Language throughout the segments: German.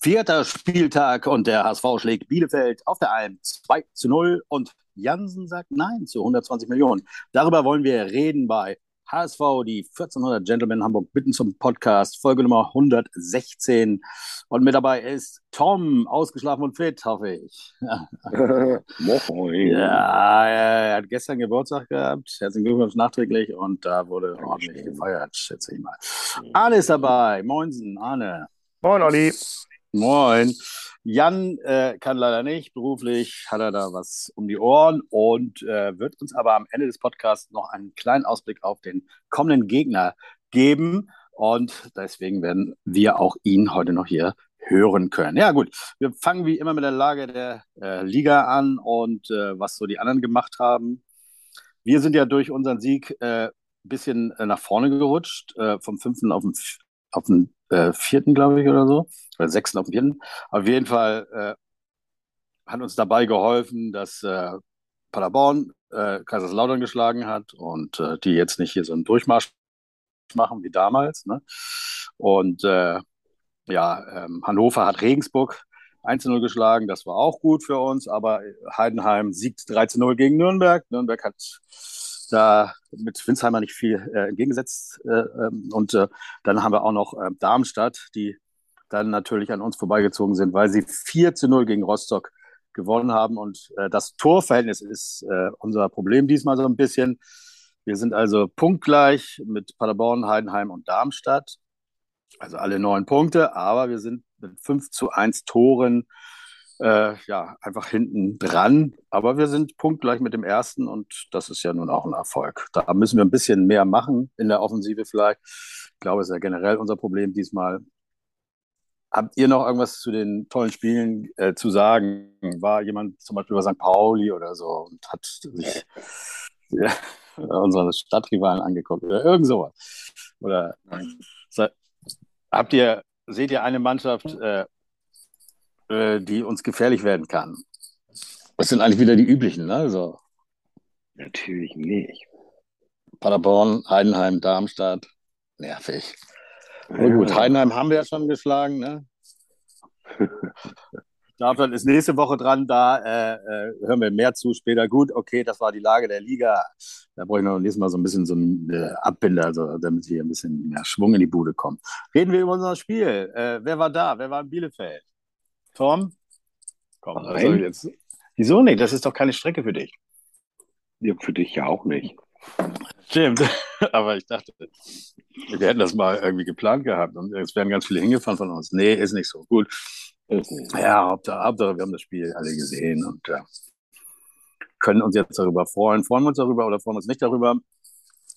Vierter Spieltag und der HSV schlägt Bielefeld auf der Alm 2 zu 0 und Jansen sagt Nein zu 120 Millionen. Darüber wollen wir reden bei HSV, die 1400 Gentlemen Hamburg bitten zum Podcast, Folge Nummer 116. Und mit dabei ist Tom, ausgeschlafen und fit, hoffe ich. Moin. Ja, er hat gestern Geburtstag gehabt. Herzlichen Glückwunsch nachträglich und da wurde ordentlich gefeiert, schätze ich mal. Arne ist dabei. Moinsen, Arne. Moin, Olli. Moin. Jan äh, kann leider nicht. Beruflich hat er da was um die Ohren und äh, wird uns aber am Ende des Podcasts noch einen kleinen Ausblick auf den kommenden Gegner geben. Und deswegen werden wir auch ihn heute noch hier hören können. Ja, gut. Wir fangen wie immer mit der Lage der äh, Liga an und äh, was so die anderen gemacht haben. Wir sind ja durch unseren Sieg ein äh, bisschen äh, nach vorne gerutscht, vom fünften auf den, auf den äh, vierten, glaube ich, oder so. Oder sechsten auf dem vierten. Auf jeden Fall äh, hat uns dabei geholfen, dass äh, Paderborn äh, Kaiserslautern geschlagen hat und äh, die jetzt nicht hier so einen Durchmarsch machen wie damals. Ne? Und ja, ähm, Hannover hat Regensburg 1-0 geschlagen, das war auch gut für uns, aber Heidenheim siegt 13-0 gegen Nürnberg. Nürnberg hat da mit Winsheimer nicht viel äh, entgegengesetzt. Äh, ähm, und äh, dann haben wir auch noch äh, Darmstadt, die dann natürlich an uns vorbeigezogen sind, weil sie 4 zu 0 gegen Rostock gewonnen haben. Und äh, das Torverhältnis ist äh, unser Problem diesmal so ein bisschen. Wir sind also punktgleich mit Paderborn, Heidenheim und Darmstadt. Also alle neun Punkte, aber wir sind mit 5 zu 1 Toren äh, ja, einfach hinten dran. Aber wir sind punktgleich mit dem ersten und das ist ja nun auch ein Erfolg. Da müssen wir ein bisschen mehr machen in der Offensive vielleicht. Ich glaube, es ist ja generell unser Problem diesmal. Habt ihr noch irgendwas zu den tollen Spielen äh, zu sagen? War jemand zum Beispiel bei St. Pauli oder so und hat sich ja, unsere Stadtrivalen angeguckt oder irgend sowas? Oder habt ihr, seht ihr eine Mannschaft, äh, äh, die uns gefährlich werden kann. Das sind eigentlich wieder die üblichen, ne? Also, Natürlich nicht. Paderborn, Heidenheim, Darmstadt. Nervig. Aber gut, Heidenheim haben wir ja schon geschlagen, ne? Darmstadt ist nächste Woche dran, da äh, äh, hören wir mehr zu später. Gut, okay, das war die Lage der Liga. Da brauche ich noch nächstes Mal so ein bisschen so einen äh, Abbinder, also, damit hier ein bisschen mehr Schwung in die Bude kommt. Reden wir über unser Spiel. Äh, wer war da? Wer war in Bielefeld? Tom? Komm, also jetzt. Wieso nicht? Das ist doch keine Strecke für dich. Ja, für dich ja auch nicht. Stimmt. Aber ich dachte, wir hätten das mal irgendwie geplant gehabt und es wären ganz viele hingefahren von uns. Nee, ist nicht so. Gut. Ja, Hauptsache, Hauptsache, wir haben das Spiel alle gesehen und äh, können uns jetzt darüber freuen. Freuen wir uns darüber oder freuen wir uns nicht darüber?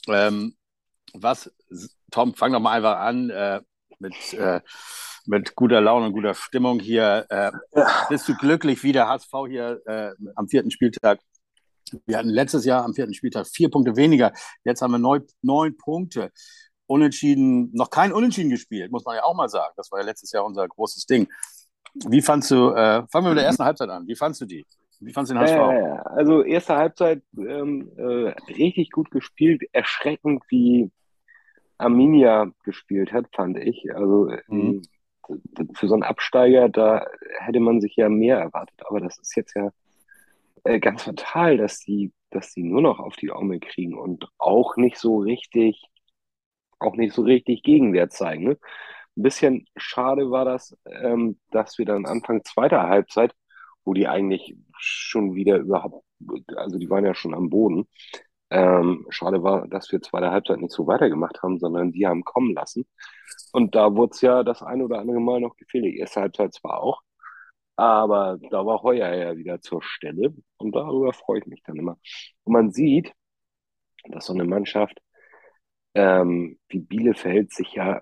Ähm, was, Tom, fang doch mal einfach an äh, mit äh, mit guter Laune und guter Stimmung hier. Äh, bist du glücklich, wie der HSV hier äh, am vierten Spieltag? Wir hatten letztes Jahr am vierten Spieltag vier Punkte weniger. Jetzt haben wir neun, neun Punkte. Unentschieden, noch kein Unentschieden gespielt, muss man ja auch mal sagen. Das war ja letztes Jahr unser großes Ding. Wie fandst du, äh, fangen wir mit der ersten Halbzeit an. Wie fandst du die? Wie fandst du den HSV? Äh, also erste Halbzeit ähm, äh, richtig gut gespielt, erschreckend wie Arminia gespielt hat, fand ich. Also mhm für so einen Absteiger, da hätte man sich ja mehr erwartet. Aber das ist jetzt ja äh, ganz fatal, dass die, dass die nur noch auf die Aume kriegen und auch nicht so richtig, auch nicht so richtig Gegenwert zeigen. Ne? Ein bisschen schade war das, ähm, dass wir dann Anfang zweiter Halbzeit, wo die eigentlich schon wieder überhaupt, also die waren ja schon am Boden, ähm, schade war, dass wir zweite Halbzeit nicht so weitergemacht haben, sondern die haben kommen lassen. Und da wurde es ja das eine oder andere Mal noch gefehlt. Die erste Halbzeit zwar auch, aber da war Heuer ja wieder zur Stelle und darüber freue ich mich dann immer. Und man sieht, dass so eine Mannschaft ähm, wie Bielefeld sich ja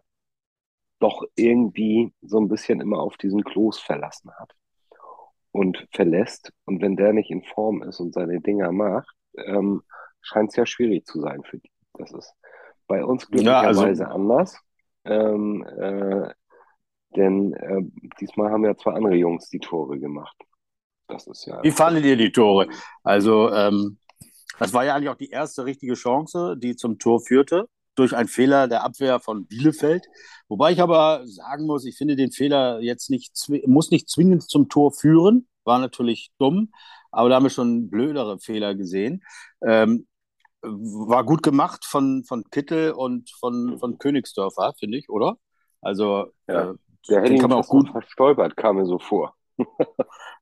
doch irgendwie so ein bisschen immer auf diesen Klos verlassen hat und verlässt. Und wenn der nicht in Form ist und seine Dinger macht, ähm, scheint es ja schwierig zu sein für die. Das ist bei uns glücklicherweise ja, also, anders. Ähm, äh, denn äh, diesmal haben ja zwei andere Jungs die Tore gemacht. Das ist ja. Wie fandet ihr die Tore? Also, ähm, das war ja eigentlich auch die erste richtige Chance, die zum Tor führte. durch einen Fehler der Abwehr von Bielefeld. Wobei ich aber sagen muss, ich finde den Fehler jetzt nicht, muss nicht zwingend zum Tor führen. War natürlich dumm, aber da haben wir schon blödere Fehler gesehen. Ähm, war gut gemacht von, von Kittel und von, von Königsdörfer, finde ich, oder? Also, ja, äh, der hätte kann man auch gut verstolpert, kam mir so vor.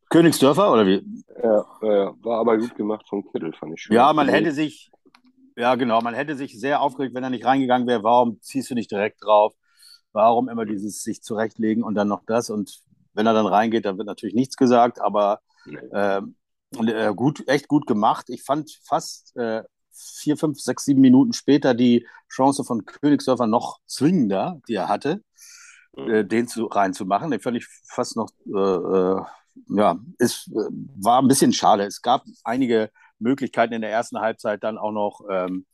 Königsdörfer oder wie? Ja, ja, war aber gut gemacht von Kittel, fand ich schön. Ja, man hätte sich, ja genau, man hätte sich sehr aufgeregt, wenn er nicht reingegangen wäre. Warum ziehst du nicht direkt drauf? Warum immer dieses sich zurechtlegen und dann noch das? Und wenn er dann reingeht, dann wird natürlich nichts gesagt, aber nee. Ähm, äh, gut, echt gut gemacht. Ich fand fast äh, vier, fünf, sechs, sieben Minuten später die Chance von Königsdörfer noch zwingender, die er hatte, mhm. äh, den zu, reinzumachen. Den fand ich fast noch, äh, äh ja, es äh, war ein bisschen schade. Es gab einige Möglichkeiten in der ersten Halbzeit dann auch noch ähm,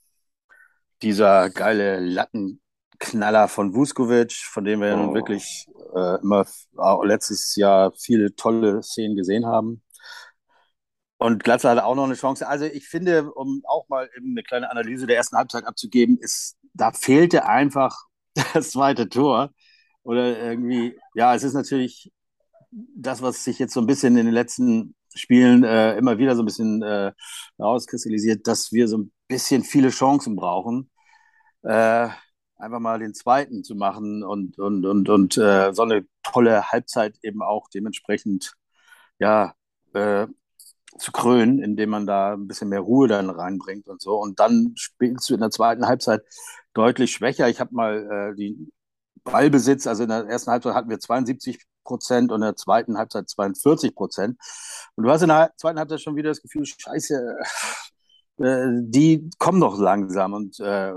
dieser geile Lattenknaller von Vuskovic, von dem wir oh. nun wirklich äh, immer letztes Jahr viele tolle Szenen gesehen haben. Und Glatzer hatte auch noch eine Chance. Also ich finde, um auch mal eine kleine Analyse der ersten Halbzeit abzugeben, ist, da fehlte einfach das zweite Tor. Oder irgendwie, ja, es ist natürlich das, was sich jetzt so ein bisschen in den letzten Spielen äh, immer wieder so ein bisschen äh, rauskristallisiert, dass wir so ein bisschen viele Chancen brauchen, äh, einfach mal den zweiten zu machen und, und, und, und äh, so eine tolle Halbzeit eben auch dementsprechend ja, äh, zu krönen, indem man da ein bisschen mehr Ruhe dann reinbringt und so. Und dann spielst du in der zweiten Halbzeit deutlich schwächer. Ich habe mal äh, die Ballbesitz, also in der ersten Halbzeit hatten wir 72 Prozent und in der zweiten Halbzeit 42 Prozent. Und du hast in der zweiten Halbzeit schon wieder das Gefühl, scheiße, äh, die kommen doch langsam. Und äh,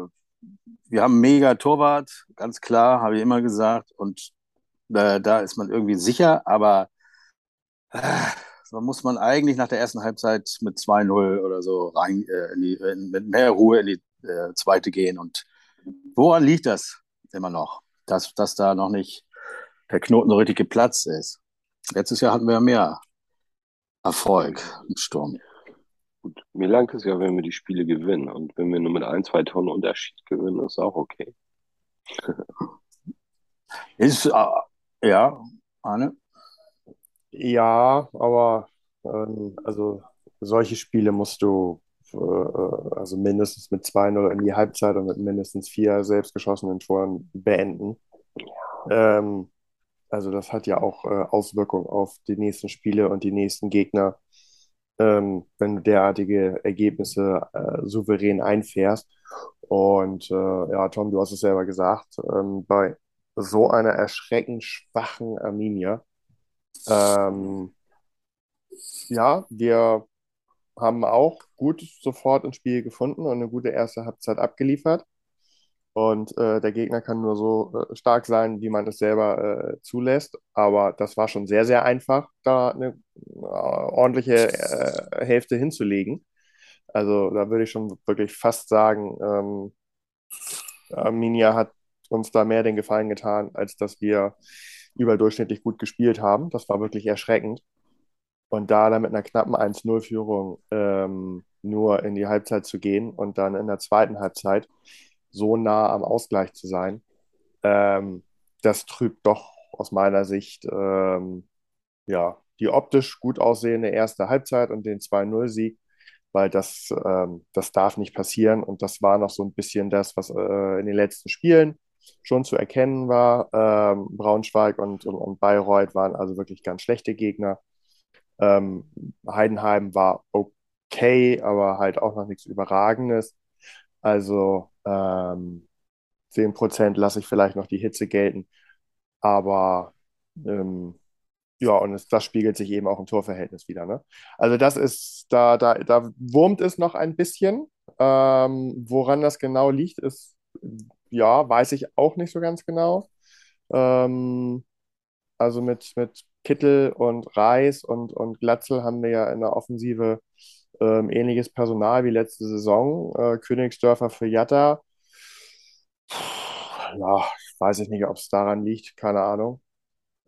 wir haben mega Torwart, ganz klar, habe ich immer gesagt. Und äh, da ist man irgendwie sicher, aber äh, muss man eigentlich nach der ersten Halbzeit mit 2-0 oder so rein, äh, die, in, mit mehr Ruhe in die äh, zweite gehen. Und woran liegt das immer noch? Dass, dass da noch nicht der Knoten so richtig geplatzt ist. Letztes Jahr hatten wir mehr Erfolg im Sturm. Gut, mir langt es ja, wenn wir die Spiele gewinnen. Und wenn wir nur mit ein, zwei Tonnen Unterschied gewinnen, ist auch okay. ist, äh, ja, Arne? Ja, aber ähm, also solche Spiele musst du äh, also mindestens mit 2-0 in die Halbzeit und mit mindestens vier selbstgeschossenen Toren beenden. Ähm, also das hat ja auch äh, Auswirkungen auf die nächsten Spiele und die nächsten Gegner, ähm, wenn du derartige Ergebnisse äh, souverän einfährst. Und äh, ja, Tom, du hast es selber gesagt, ähm, bei so einer erschreckend schwachen Arminia ähm, ja, wir haben auch gut sofort ins Spiel gefunden und eine gute erste Halbzeit abgeliefert. Und äh, der Gegner kann nur so äh, stark sein, wie man es selber äh, zulässt. Aber das war schon sehr, sehr einfach, da eine äh, ordentliche äh, Hälfte hinzulegen. Also da würde ich schon wirklich fast sagen, ähm, Arminia hat uns da mehr den Gefallen getan, als dass wir überdurchschnittlich gut gespielt haben. Das war wirklich erschreckend. Und da dann mit einer knappen 1-0-Führung ähm, nur in die Halbzeit zu gehen und dann in der zweiten Halbzeit so nah am Ausgleich zu sein, ähm, das trübt doch aus meiner Sicht ähm, ja, die optisch gut aussehende erste Halbzeit und den 2-0-Sieg, weil das, ähm, das darf nicht passieren. Und das war noch so ein bisschen das, was äh, in den letzten Spielen schon zu erkennen war. Ähm, Braunschweig und, und, und, Bayreuth waren also wirklich ganz schlechte Gegner. Ähm, Heidenheim war okay, aber halt auch noch nichts Überragendes. Also ähm, 10% lasse ich vielleicht noch die Hitze gelten. Aber ähm, ja, und es, das spiegelt sich eben auch im Torverhältnis wieder. Ne? Also das ist, da, da, da wurmt es noch ein bisschen. Ähm, woran das genau liegt, ist ja, weiß ich auch nicht so ganz genau. Ähm, also mit, mit Kittel und Reis und, und Glatzel haben wir ja in der Offensive ähm, ähnliches Personal wie letzte Saison. Äh, Königsdörfer für Jatta. Ja, weiß ich nicht, ob es daran liegt, keine Ahnung.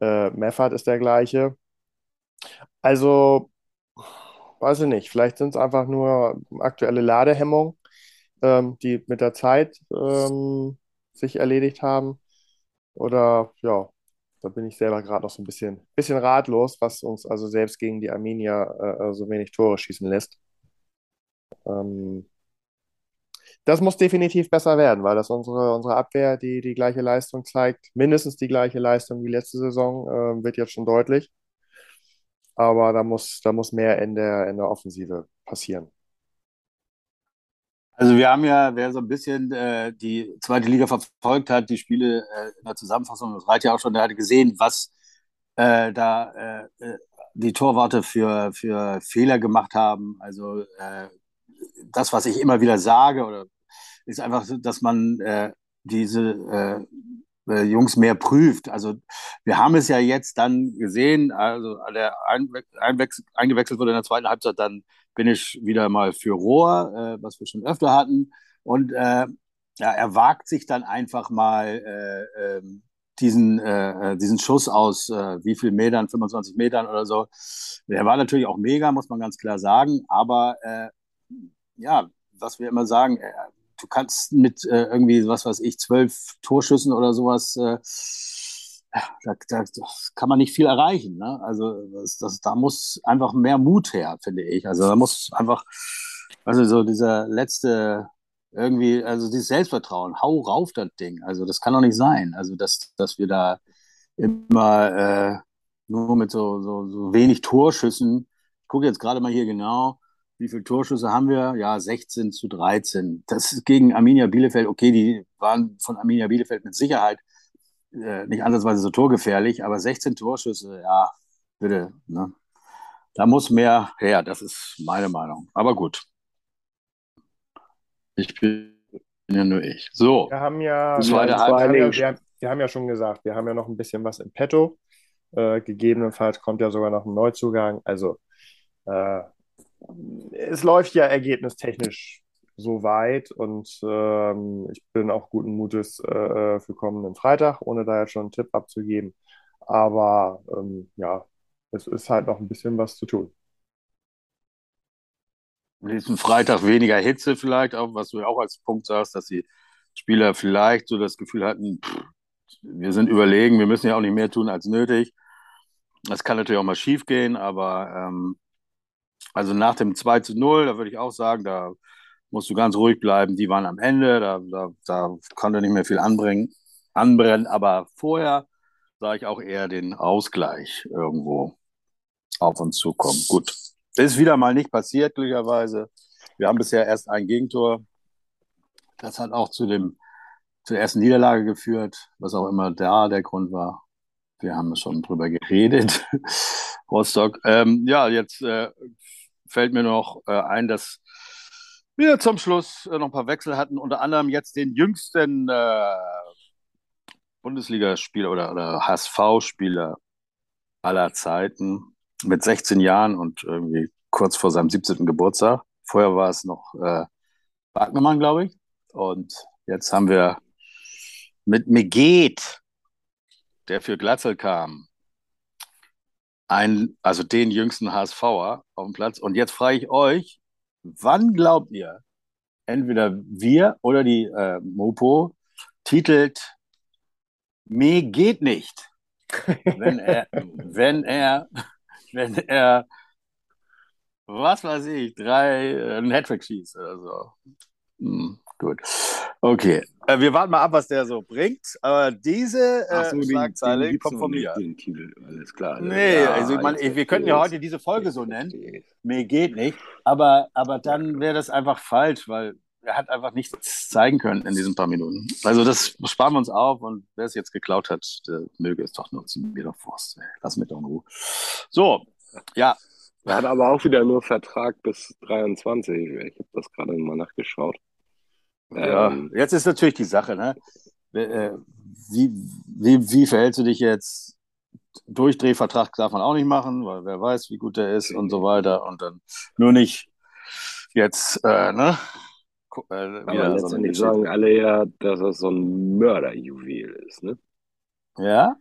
Äh, Meffert ist der gleiche. Also, weiß ich nicht, vielleicht sind es einfach nur aktuelle Ladehemmungen ähm, die mit der Zeit ähm, sich erledigt haben. Oder ja, da bin ich selber gerade noch so ein bisschen, bisschen ratlos, was uns also selbst gegen die Armenier äh, so wenig Tore schießen lässt. Ähm, das muss definitiv besser werden, weil das unsere, unsere Abwehr die, die gleiche Leistung zeigt, mindestens die gleiche Leistung wie letzte Saison, äh, wird jetzt schon deutlich. Aber da muss, da muss mehr in der, in der Offensive passieren. Also wir haben ja, wer so ein bisschen äh, die zweite Liga verfolgt hat, die Spiele äh, in der Zusammenfassung, das reicht ja auch schon, der hatte gesehen, was äh, da äh, äh, die Torwarte für, für Fehler gemacht haben. Also äh, das, was ich immer wieder sage, oder ist einfach, dass man diese äh, Jungs mehr prüft. Also wir haben es ja jetzt dann gesehen, also der eingewechselt wurde in der zweiten Halbzeit, dann bin ich wieder mal für Rohr, äh, was wir schon öfter hatten. Und äh, ja, er wagt sich dann einfach mal äh, ähm, diesen, äh, diesen Schuss aus äh, wie viel Metern, 25 Metern oder so. Der war natürlich auch mega, muss man ganz klar sagen. Aber äh, ja, was wir immer sagen, äh, du kannst mit äh, irgendwie, was weiß ich, zwölf Torschüssen oder sowas, äh, da, da, kann man nicht viel erreichen. Ne? Also das, das, da muss einfach mehr Mut her, finde ich. Also da muss einfach, also so dieser letzte irgendwie, also dieses Selbstvertrauen, hau rauf das Ding. Also das kann doch nicht sein. Also dass, dass wir da immer äh, nur mit so, so, so wenig Torschüssen, ich gucke jetzt gerade mal hier genau, wie viele Torschüsse haben wir? Ja, 16 zu 13. Das ist gegen Arminia Bielefeld, okay, die waren von Arminia Bielefeld mit Sicherheit äh, nicht ansatzweise so torgefährlich, aber 16 Torschüsse, ja, bitte. Ne? Da muss mehr her, das ist meine Meinung. Aber gut. Ich bin ja nur ich. So. Wir haben ja, wir haben, ja, wir, wir haben ja schon gesagt, wir haben ja noch ein bisschen was in petto. Äh, gegebenenfalls kommt ja sogar noch ein Neuzugang. Also äh, es läuft ja ergebnistechnisch so weit und ähm, ich bin auch guten Mutes äh, für kommenden Freitag, ohne da jetzt schon einen Tipp abzugeben. Aber ähm, ja, es ist halt noch ein bisschen was zu tun. Nächsten Freitag weniger Hitze vielleicht, auch was du auch als Punkt sagst, dass die Spieler vielleicht so das Gefühl hatten, wir sind überlegen, wir müssen ja auch nicht mehr tun als nötig. Das kann natürlich auch mal schief gehen, aber ähm, also nach dem 2 zu 0, da würde ich auch sagen, da musst du ganz ruhig bleiben. Die waren am Ende, da, da, da konnte nicht mehr viel anbringen, anbrennen. Aber vorher sah ich auch eher den Ausgleich irgendwo auf uns zukommen. Gut. Ist wieder mal nicht passiert, glücklicherweise. Wir haben bisher erst ein Gegentor. Das hat auch zu dem, zur ersten Niederlage geführt, was auch immer da der Grund war. Wir haben schon drüber geredet. Rostock. Ähm, ja, jetzt äh, fällt mir noch äh, ein, dass wir zum Schluss äh, noch ein paar Wechsel hatten, unter anderem jetzt den jüngsten äh, Bundesligaspieler oder, oder HSV-Spieler aller Zeiten mit 16 Jahren und irgendwie kurz vor seinem 17. Geburtstag. Vorher war es noch äh, Wagnermann, glaube ich. Und jetzt haben wir mit Meget, der für Glatzel kam, einen, also den jüngsten HSVer auf dem Platz. Und jetzt frage ich euch, wann glaubt ihr, entweder wir oder die äh, Mopo titelt Me geht nicht, wenn er, wenn er, wenn er, was weiß ich, drei, äh, einen Hattrick schießt oder so. Hm, gut. Okay. Äh, wir warten mal ab, was der so bringt. Aber diese äh, so, Schlagzeile den, kommt von mir. Den Titel, alles klar. Nee, ja, also man, wir könnten ja heute diese Folge so nennen. Mir geht nicht. Aber, aber dann wäre das einfach falsch, weil er hat einfach nichts zeigen können in diesen paar Minuten. Also das sparen wir uns auf und wer es jetzt geklaut hat, der möge es doch nutzen. Mir doch Forst. Lass mich doch in Ruhe. So, ja. Er hat aber auch wieder nur Vertrag bis 23. Ich habe das gerade mal nachgeschaut. Ja, ähm, jetzt ist natürlich die Sache, ne? Äh, wie, wie, wie verhältst du dich jetzt? Durchdrehvertrag darf man auch nicht machen, weil wer weiß, wie gut der ist und so weiter. Und dann nur nicht jetzt, äh, ne? Äh, Aber letztendlich so sagen alle ja, dass das so ein Mörderjuwel ist, ne? Ja?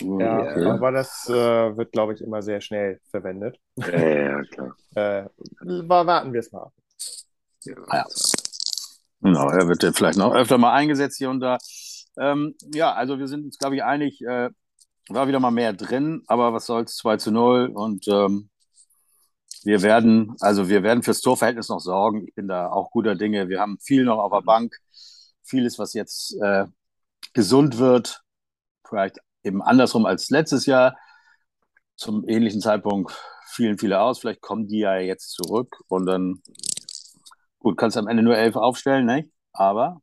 Ja, okay. aber das äh, wird, glaube ich, immer sehr schnell verwendet. Ja, ja klar. äh, warten wir es mal ab. Ja. ja. Genau, er wird ja vielleicht noch öfter mal eingesetzt hier und da. Ähm, ja, also wir sind uns, glaube ich, einig, äh, war wieder mal mehr drin, aber was soll's, 2 zu 0 und ähm, wir werden, also wir werden fürs Torverhältnis noch sorgen. Ich bin da auch guter Dinge. Wir haben viel noch auf der Bank, vieles, was jetzt äh, gesund wird, vielleicht eben andersrum als letztes Jahr. Zum ähnlichen Zeitpunkt fielen viele aus. Vielleicht kommen die ja jetzt zurück und dann, gut, kannst du am Ende nur elf aufstellen, ne? Aber,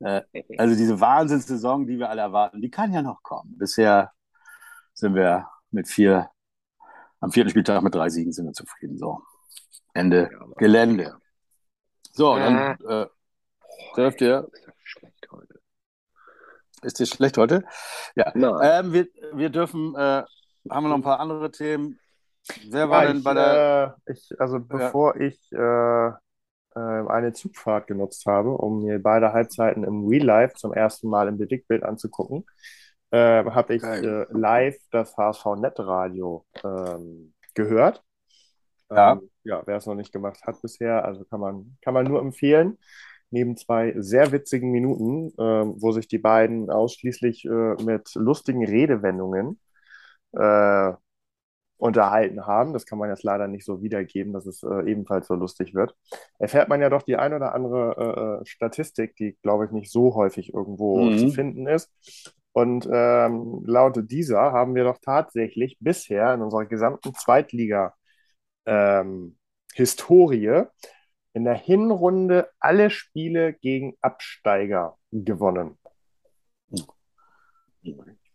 äh, also diese Wahnsinnssaison, die wir alle erwarten, die kann ja noch kommen. Bisher sind wir mit vier, am vierten Spieltag mit drei Siegen sind wir zufrieden. So, Ende Gelände. So, dann äh, dürft ihr. Ist dir schlecht heute? Ja. Ähm, wir, wir dürfen, äh, haben wir noch ein paar andere Themen. Wer war Ja, denn ich, bei der. äh, ich, also bevor ich äh, äh, eine Zugfahrt genutzt habe, um mir beide Halbzeiten im Real Life zum ersten Mal im Bewegtbild anzugucken, äh, habe ich äh, live das HSV Netradio ähm, gehört. Ja. Ähm, ja, wer es noch nicht gemacht hat bisher, also kann man, kann man nur empfehlen. Neben zwei sehr witzigen Minuten, ähm, wo sich die beiden ausschließlich äh, mit lustigen Redewendungen äh, unterhalten haben. Das kann man jetzt leider nicht so wiedergeben, dass es äh, ebenfalls so lustig wird. Erfährt man ja doch die ein oder andere äh, äh, Statistik, die, glaube ich, nicht so häufig irgendwo Mhm. zu finden ist. Und ähm, laut dieser haben wir doch tatsächlich bisher in unserer gesamten Zweitliga ähm, in der Hinrunde alle Spiele gegen Absteiger gewonnen.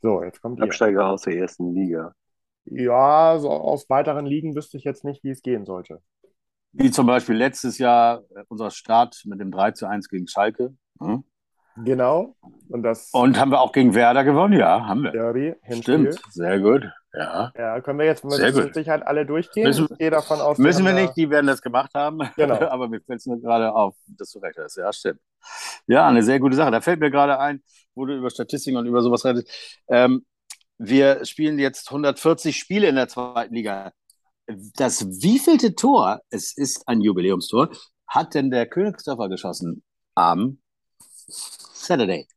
So, jetzt kommt ihr. Absteiger aus der ersten Liga. Ja, so aus weiteren Ligen wüsste ich jetzt nicht, wie es gehen sollte. Wie zum Beispiel letztes Jahr äh, unser Start mit dem 3 zu 1 gegen Schalke. Hm? Genau. Und das Und haben wir auch gegen Werder gewonnen? Ja, haben wir. Derby, Hinspiel. Stimmt, sehr gut. Ja. Ja, können wir jetzt mit Sicherheit alle durchgehen? Müssen- ich gehe davon aus, Müssen wir nicht, die werden das gemacht haben. Genau. Aber mir fällt es nur gerade auf, dass du recht hast. Ja, stimmt. Ja, eine sehr gute Sache. Da fällt mir gerade ein, wo du über Statistiken und über sowas redest. Ähm, wir spielen jetzt 140 Spiele in der zweiten Liga. Das wievielte Tor, es ist ein Jubiläumstor, hat denn der Königsdörfer geschossen am Saturday?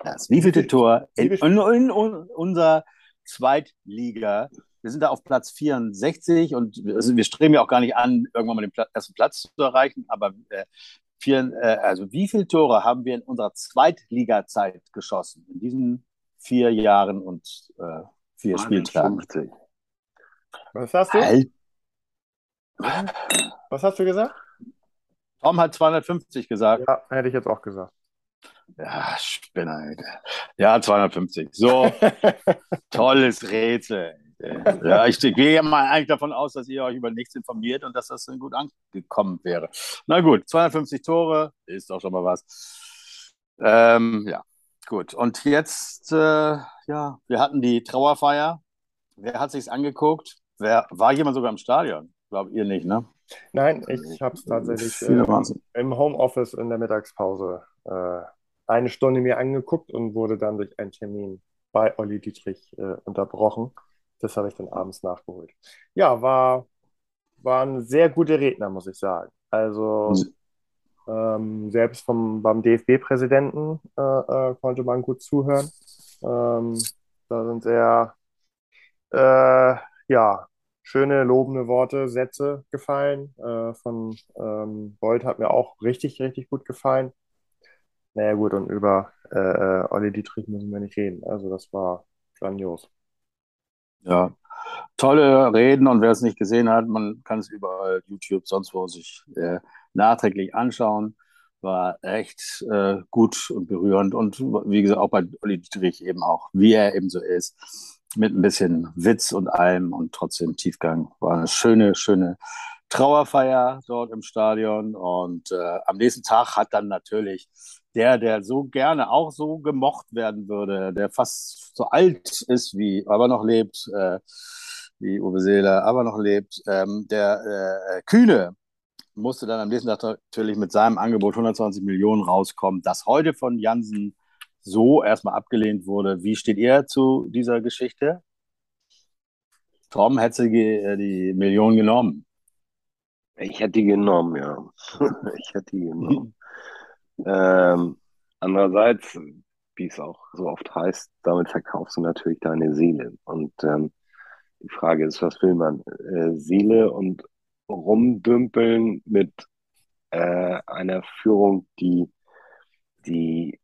Das wievielte Wie viel- Tor in, viel- in, in unserer Zweitliga. Wir sind da auf Platz 64 und also wir streben ja auch gar nicht an, irgendwann mal den Pla ersten Platz zu erreichen, aber äh, vier, äh, also wie viele Tore haben wir in unserer Zweitliga-Zeit geschossen? In diesen vier Jahren und äh, vier Spieltagen. 50. Was hast du? Halt, Was hast du gesagt? Tom hat 250 gesagt. Ja, hätte ich jetzt auch gesagt. Ja, Spinner, Alter. Ja, 250. So, tolles Rätsel. Ja, ich gehe ja mal eigentlich davon aus, dass ihr euch über nichts informiert und dass das dann gut angekommen wäre. Na gut, 250 Tore ist doch schon mal was. Ähm, ja, gut. Und jetzt, äh, ja, wir hatten die Trauerfeier. Wer hat sich's angeguckt? Wer war jemand sogar im Stadion? Glaubt ihr nicht, ne? Nein, ich habe es tatsächlich äh, im Homeoffice in der Mittagspause äh, eine Stunde mir angeguckt und wurde dann durch einen Termin bei Olli Dietrich äh, unterbrochen. Das habe ich dann abends nachgeholt. Ja, war, waren sehr gute Redner, muss ich sagen. Also ähm, selbst vom, beim DFB-Präsidenten äh, äh, konnte man gut zuhören. Ähm, da sind sehr äh, ja, schöne, lobende Worte, Sätze gefallen. Äh, von ähm, Boyd hat mir auch richtig, richtig gut gefallen. Naja, gut, und über äh, äh, Olli Dietrich müssen wir nicht reden. Also, das war grandios. Ja, tolle Reden und wer es nicht gesehen hat, man kann es überall, YouTube, sonst wo sich äh, nachträglich anschauen. War echt äh, gut und berührend und wie gesagt, auch bei Olli Dietrich eben auch, wie er eben so ist, mit ein bisschen Witz und allem und trotzdem Tiefgang. War eine schöne, schöne Trauerfeier dort im Stadion und äh, am nächsten Tag hat dann natürlich der, der so gerne auch so gemocht werden würde, der fast so alt ist wie, aber noch lebt, äh, wie Uwe Seeler, aber noch lebt, ähm, der äh, Kühne musste dann am nächsten Tag natürlich mit seinem Angebot 120 Millionen rauskommen, das heute von Jansen so erstmal abgelehnt wurde. Wie steht ihr zu dieser Geschichte? Tom hätte die, die Million genommen. Ich hätte die genommen, ja. ich hätte die genommen. ähm, andererseits, wie es auch so oft heißt, damit verkaufst du natürlich deine Seele. Und ähm, die Frage ist, was will man? Äh, Seele und rumdümpeln mit äh, einer Führung, die, die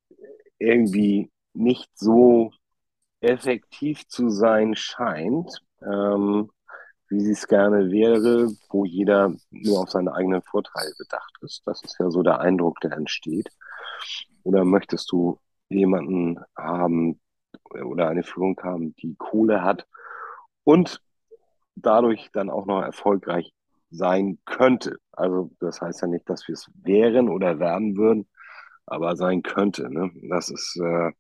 irgendwie nicht so effektiv zu sein scheint, ähm, wie sie es gerne wäre, wo jeder nur auf seine eigenen Vorteile bedacht ist. Das ist ja so der Eindruck, der entsteht. Oder möchtest du jemanden haben oder eine Führung haben, die Kohle hat und dadurch dann auch noch erfolgreich sein könnte. Also das heißt ja nicht, dass wir es wären oder werden würden, aber sein könnte. Ne? Das ist äh,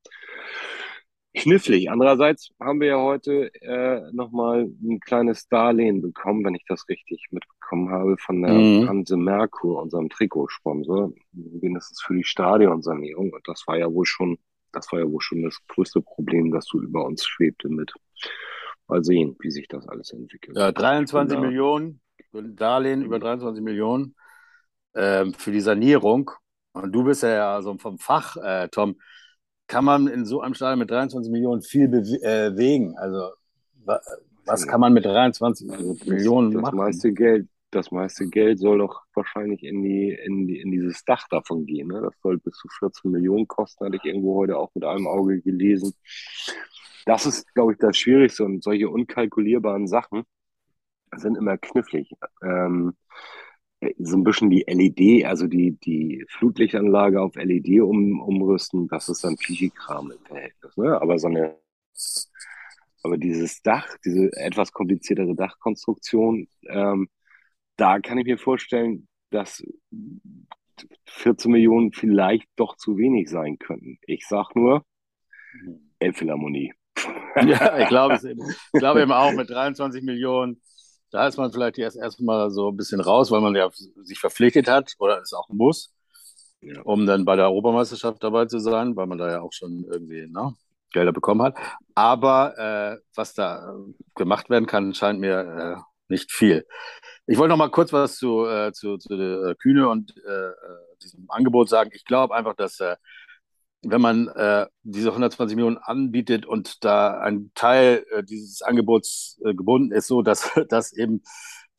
knifflig. Andererseits haben wir ja heute äh, nochmal ein kleines Darlehen bekommen, wenn ich das richtig mitbekommen habe, von der mhm. Hanse Merkur, unserem Trikotsponsor, wenigstens für die Stadionsanierung. Und das war ja wohl schon, das war ja wohl schon das größte Problem, das so über uns schwebte mit. Mal sehen, wie sich das alles entwickelt. Ja, 23 genau. Millionen, Darlehen über 23 Millionen ähm, für die Sanierung. Und du bist ja also vom Fach, äh, Tom kann man in so einem Stadion mit 23 Millionen viel bewegen? Äh, also was kann man mit 23 also das, Millionen das machen? Meiste Geld, das meiste Geld soll doch wahrscheinlich in, die, in, die, in dieses Dach davon gehen. Ne? Das soll bis zu 14 Millionen kosten, hatte ich irgendwo heute auch mit einem Auge gelesen. Das ist, glaube ich, das Schwierigste und solche unkalkulierbaren Sachen sind immer knifflig. Ähm, so ein bisschen die LED, also die, die Flutlichtanlage auf LED um, umrüsten, das ist dann Pichi-Kram im Verhältnis. Ne? Aber so eine, aber dieses Dach, diese etwas kompliziertere Dachkonstruktion, ähm, da kann ich mir vorstellen, dass 14 Millionen vielleicht doch zu wenig sein könnten. Ich sag nur, Elbphilharmonie. Ja, ich glaube es eben. Ich glaube eben auch mit 23 Millionen da ist man vielleicht erst erstmal so ein bisschen raus, weil man ja sich verpflichtet hat oder es auch muss, um dann bei der Europameisterschaft dabei zu sein, weil man da ja auch schon irgendwie ne, Gelder bekommen hat. Aber äh, was da gemacht werden kann, scheint mir äh, nicht viel. Ich wollte noch mal kurz was zu, äh, zu, zu äh, Kühne und äh, äh, diesem Angebot sagen. Ich glaube einfach, dass wenn man äh, diese 120 Millionen anbietet und da ein Teil äh, dieses Angebots äh, gebunden ist, so dass, dass eben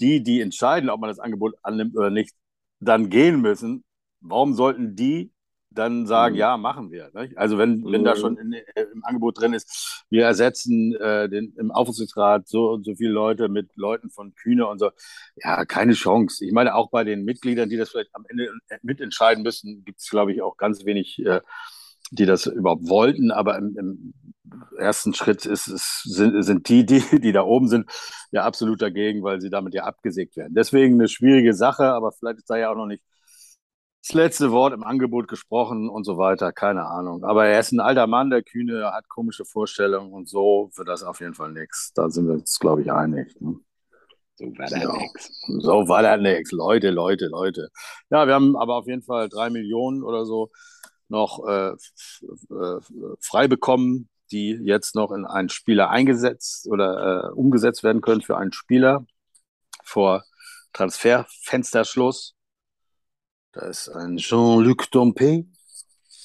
die, die entscheiden, ob man das Angebot annimmt oder nicht, dann gehen müssen, warum sollten die dann sagen, mhm. ja, machen wir. Nicht? Also wenn, mhm. wenn da mhm. schon in, äh, im Angebot drin ist, wir ersetzen äh, den, im Aufsichtsrat so und so viele Leute mit Leuten von Kühne und so, ja, keine Chance. Ich meine, auch bei den Mitgliedern, die das vielleicht am Ende mitentscheiden müssen, gibt es, glaube ich, auch ganz wenig äh, die das überhaupt wollten, aber im, im ersten Schritt ist, ist, sind, sind die, die, die da oben sind, ja absolut dagegen, weil sie damit ja abgesägt werden. Deswegen eine schwierige Sache, aber vielleicht ist da ja auch noch nicht das letzte Wort im Angebot gesprochen und so weiter, keine Ahnung. Aber er ist ein alter Mann, der Kühne, hat komische Vorstellungen und so wird das auf jeden Fall nichts. Da sind wir uns, glaube ich, einig. Ne? So war da ja. nichts. So war da nichts. Leute, Leute, Leute. Ja, wir haben aber auf jeden Fall drei Millionen oder so noch äh, äh, frei bekommen, die jetzt noch in einen Spieler eingesetzt oder äh, umgesetzt werden können für einen Spieler vor Transferfensterschluss. Da ist ein Jean-Luc Dompe.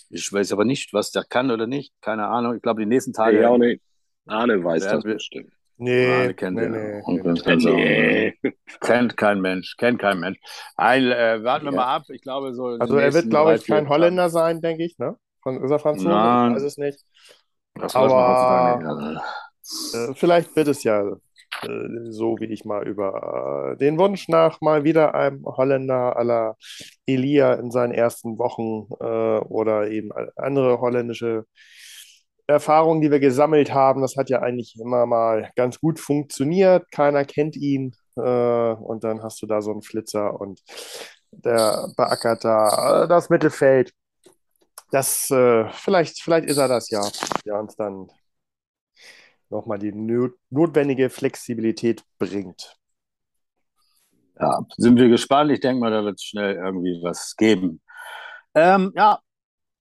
Ich weiß aber nicht, was der kann oder nicht. Keine Ahnung. Ich glaube, die nächsten Tage. Ja, nee. Arne weiß das bestimmt. Nee, kennt nee, nee, nee, nee. Kennt kein Mensch, kennt kein Mensch. Ein, äh, warten wir ja. mal ab. Ich glaube, so. Also, er wird, glaube ich, kein Holländer sein, denke ich, ne? Von, ist er Franzose? Nein. Ich weiß es nicht. Das Aber weiß man nicht. Äh, vielleicht wird es ja äh, so, wie ich mal über äh, den Wunsch nach mal wieder einem Holländer aller Elia in seinen ersten Wochen äh, oder eben andere holländische Erfahrungen, die wir gesammelt haben, das hat ja eigentlich immer mal ganz gut funktioniert. Keiner kennt ihn. Äh, und dann hast du da so einen Flitzer und der beackert da äh, das Mittelfeld. Das, äh, vielleicht, vielleicht ist er das ja, der uns dann nochmal die notwendige Flexibilität bringt. Ja, sind wir gespannt. Ich denke mal, da wird es schnell irgendwie was geben. Ähm, ja,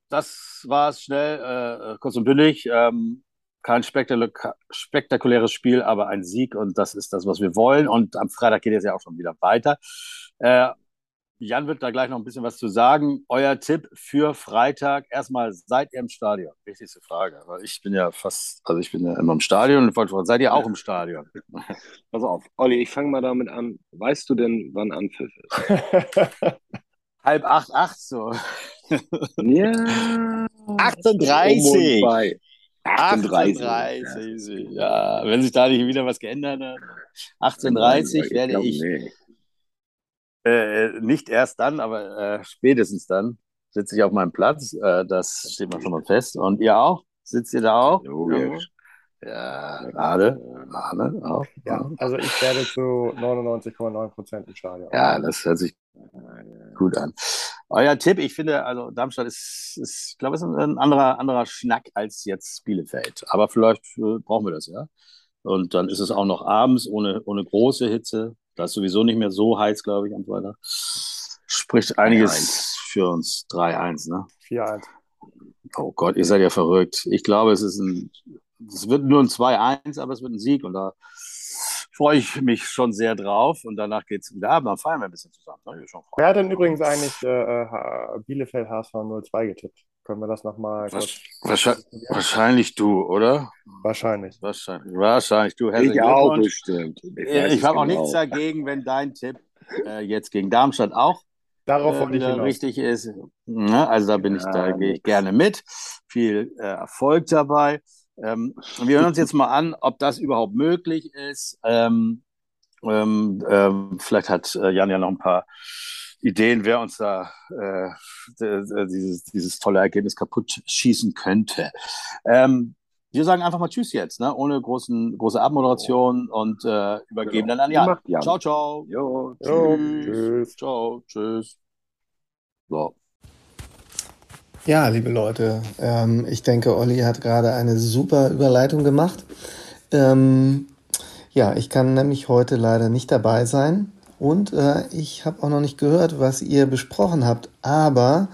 das war es schnell, äh, kurz und bündig. Ähm, kein spektakuläres Spiel, aber ein Sieg und das ist das, was wir wollen. Und am Freitag geht es ja auch schon wieder weiter. Äh, Jan wird da gleich noch ein bisschen was zu sagen. Euer Tipp für Freitag. Erstmal, seid ihr im Stadion? Wichtigste Frage. Weil ich bin ja fast, also ich bin ja immer im Stadion. Seid ihr auch im Stadion? Pass auf, Olli, ich fange mal damit an. Weißt du denn, wann Anpfiff ist? Halb acht, acht so. Ja. 38. 38. 38. Ja, wenn sich da nicht wieder was geändert hat. 18.30 werde glaub, ich nee. äh, nicht erst dann, aber äh, spätestens dann sitze ich auf meinem Platz. Äh, das steht mal schon mal fest. Und ihr auch? Sitzt ihr da auch? Logisch. Ja, Arne, Arne auch. Ja, also ich werde zu 99,9 Prozent im Stadion. Ja, das hört sich gut an. Euer Tipp, ich finde, also Darmstadt ist, ist ich glaube, es ist ein anderer, anderer Schnack als jetzt Bielefeld. Aber vielleicht äh, brauchen wir das, ja. Und dann ist es auch noch abends ohne, ohne große Hitze. Da ist sowieso nicht mehr so heiß, glaube ich, und so weiter. Spricht einiges für uns. 3-1, ne? 4-1. Oh Gott, ihr seid ja verrückt. Ich glaube, es ist ein, es wird nur ein 2-1, aber es wird ein Sieg und da freue ich mich schon sehr drauf. Und danach geht es wieder ab, dann feiern wir ein bisschen zusammen. Ne? Wer hat denn übrigens eigentlich äh, äh, Bielefeld HSV 02 getippt? Können wir das nochmal kurz? Wahrscheinlich, wahrscheinlich du, oder? Wahrscheinlich. Wahrscheinlich, wahrscheinlich du. Ich auch bestimmt. Ich, weiß Ich habe auch genau. nichts dagegen, wenn dein Tipp äh, jetzt gegen Darmstadt auch Darauf äh, wollte ich hinaus. richtig ist. Ne? Also da bin ich, da Ja, gehe ich gerne mit. Viel äh, Erfolg dabei. Ähm, wir hören uns jetzt mal an, ob das überhaupt möglich ist. Ähm, ähm, ähm, vielleicht hat äh, Jan ja noch ein paar Ideen, wer uns da äh, dieses, dieses tolle Ergebnis kaputt schießen könnte. Ähm, wir sagen einfach mal Tschüss jetzt, ne? ohne großen, große Abmoderation und äh, übergeben Genau. dann an Jan. Macht Jan. Ciao, ciao. Jo, Jo, Tschüss. tschüss. Ciao, tschüss. So. Ja, liebe Leute, ähm, ich denke, Olli hat gerade eine super Überleitung gemacht. Ähm, ja, ich kann nämlich heute leider nicht dabei sein und äh, ich habe auch noch nicht gehört, was ihr besprochen habt, aber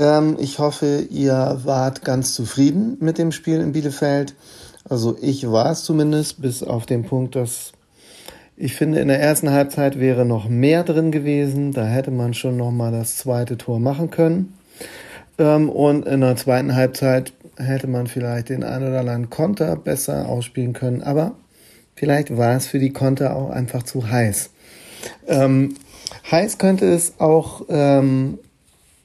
ähm, ich hoffe, ihr wart ganz zufrieden mit dem Spiel in Bielefeld. Also ich war es zumindest, bis auf den Punkt, dass ich finde, in der ersten Halbzeit wäre noch mehr drin gewesen. Da hätte man schon noch mal das zweite Tor machen können. Ähm, und in der zweiten Halbzeit hätte man vielleicht den ein oder anderen Konter besser ausspielen können. Aber vielleicht war es für die Konter auch einfach zu heiß. Ähm, heiß könnte es auch ähm,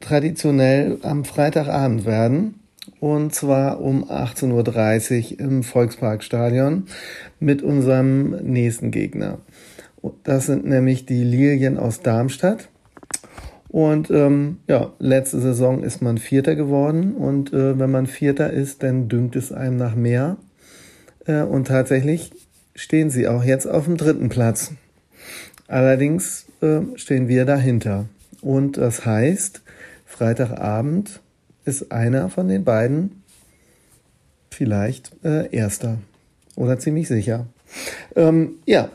traditionell am Freitagabend werden. Und zwar um 18.30 Uhr im Volksparkstadion mit unserem nächsten Gegner. Das sind nämlich die Lilien aus Darmstadt. Und ähm, ja, letzte Saison ist man Vierter geworden. Und äh, wenn man Vierter ist, dann dünkt es einem nach mehr. Äh, und tatsächlich stehen sie auch jetzt auf dem dritten Platz. Allerdings äh, stehen wir dahinter. Und das heißt, Freitagabend ist einer von den beiden vielleicht äh, Erster. Oder ziemlich sicher. Ähm, ja,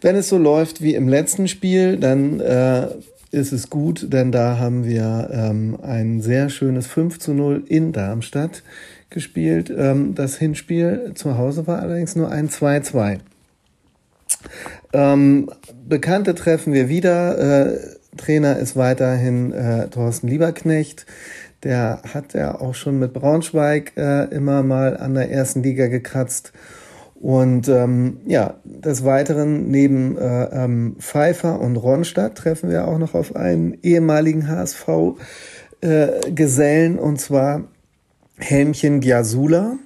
wenn es so läuft wie im letzten Spiel, dann äh, ist es gut, denn da haben wir ähm, ein sehr schönes 5 zu 0 in Darmstadt gespielt. Ähm, das Hinspiel zu Hause war allerdings nur ein 2-2. Ähm, Bekannte treffen wir wieder. Äh, Trainer ist weiterhin äh, Thorsten Lieberknecht. Der hat ja auch schon mit Braunschweig äh, immer mal an der ersten Liga gekratzt. Und ähm, ja, des Weiteren neben äh, ähm, Pfeiffer und Ronstadt treffen wir auch noch auf einen ehemaligen HSV-Gesellen und zwar Helmchen Giasula,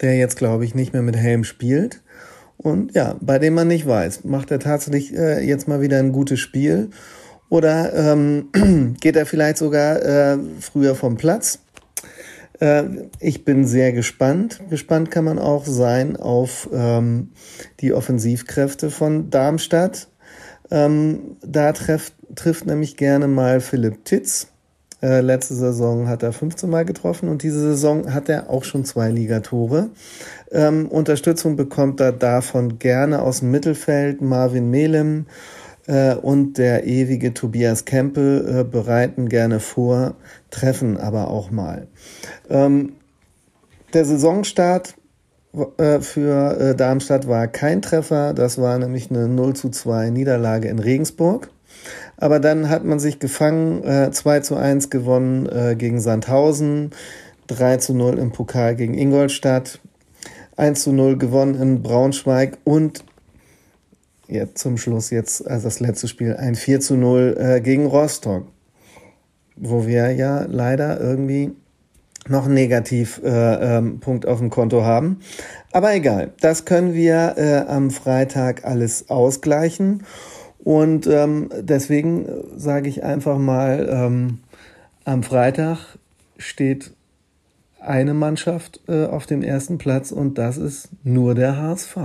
der jetzt glaube ich nicht mehr mit Helm spielt. Und ja, bei dem man nicht weiß, macht er tatsächlich äh, jetzt mal wieder ein gutes Spiel oder ähm, geht er vielleicht sogar äh, früher vom Platz? Äh, ich bin sehr gespannt. Gespannt kann man auch sein auf ähm, die Offensivkräfte von Darmstadt. Ähm, da treff, trifft nämlich gerne mal Philipp Titz. Äh, letzte Saison hat er 15 Mal getroffen und diese Saison hat er auch schon zwei Ligatore. Ähm, Unterstützung bekommt er davon gerne aus dem Mittelfeld. Marvin Melem und der ewige Tobias Kempe äh, bereiten gerne vor, treffen aber auch mal. Ähm, der Saisonstart äh, für äh, Darmstadt war kein Treffer, das war nämlich eine 0 zu 2 Niederlage in Regensburg. Aber dann hat man sich gefangen, äh, 2 zu 1 gewonnen äh, gegen Sandhausen, 3 zu 0 im Pokal gegen Ingolstadt, 1 zu 0 gewonnen in Braunschweig und jetzt zum Schluss jetzt also das letzte Spiel ein 4 zu 0 äh, gegen Rostock, wo wir ja leider irgendwie noch einen Negativpunkt äh, ähm, auf dem Konto haben. Aber egal, das können wir äh, am Freitag alles ausgleichen. Und ähm, deswegen sage ich einfach mal, ähm, am Freitag steht eine Mannschaft äh, auf dem ersten Platz und das ist nur der HSV.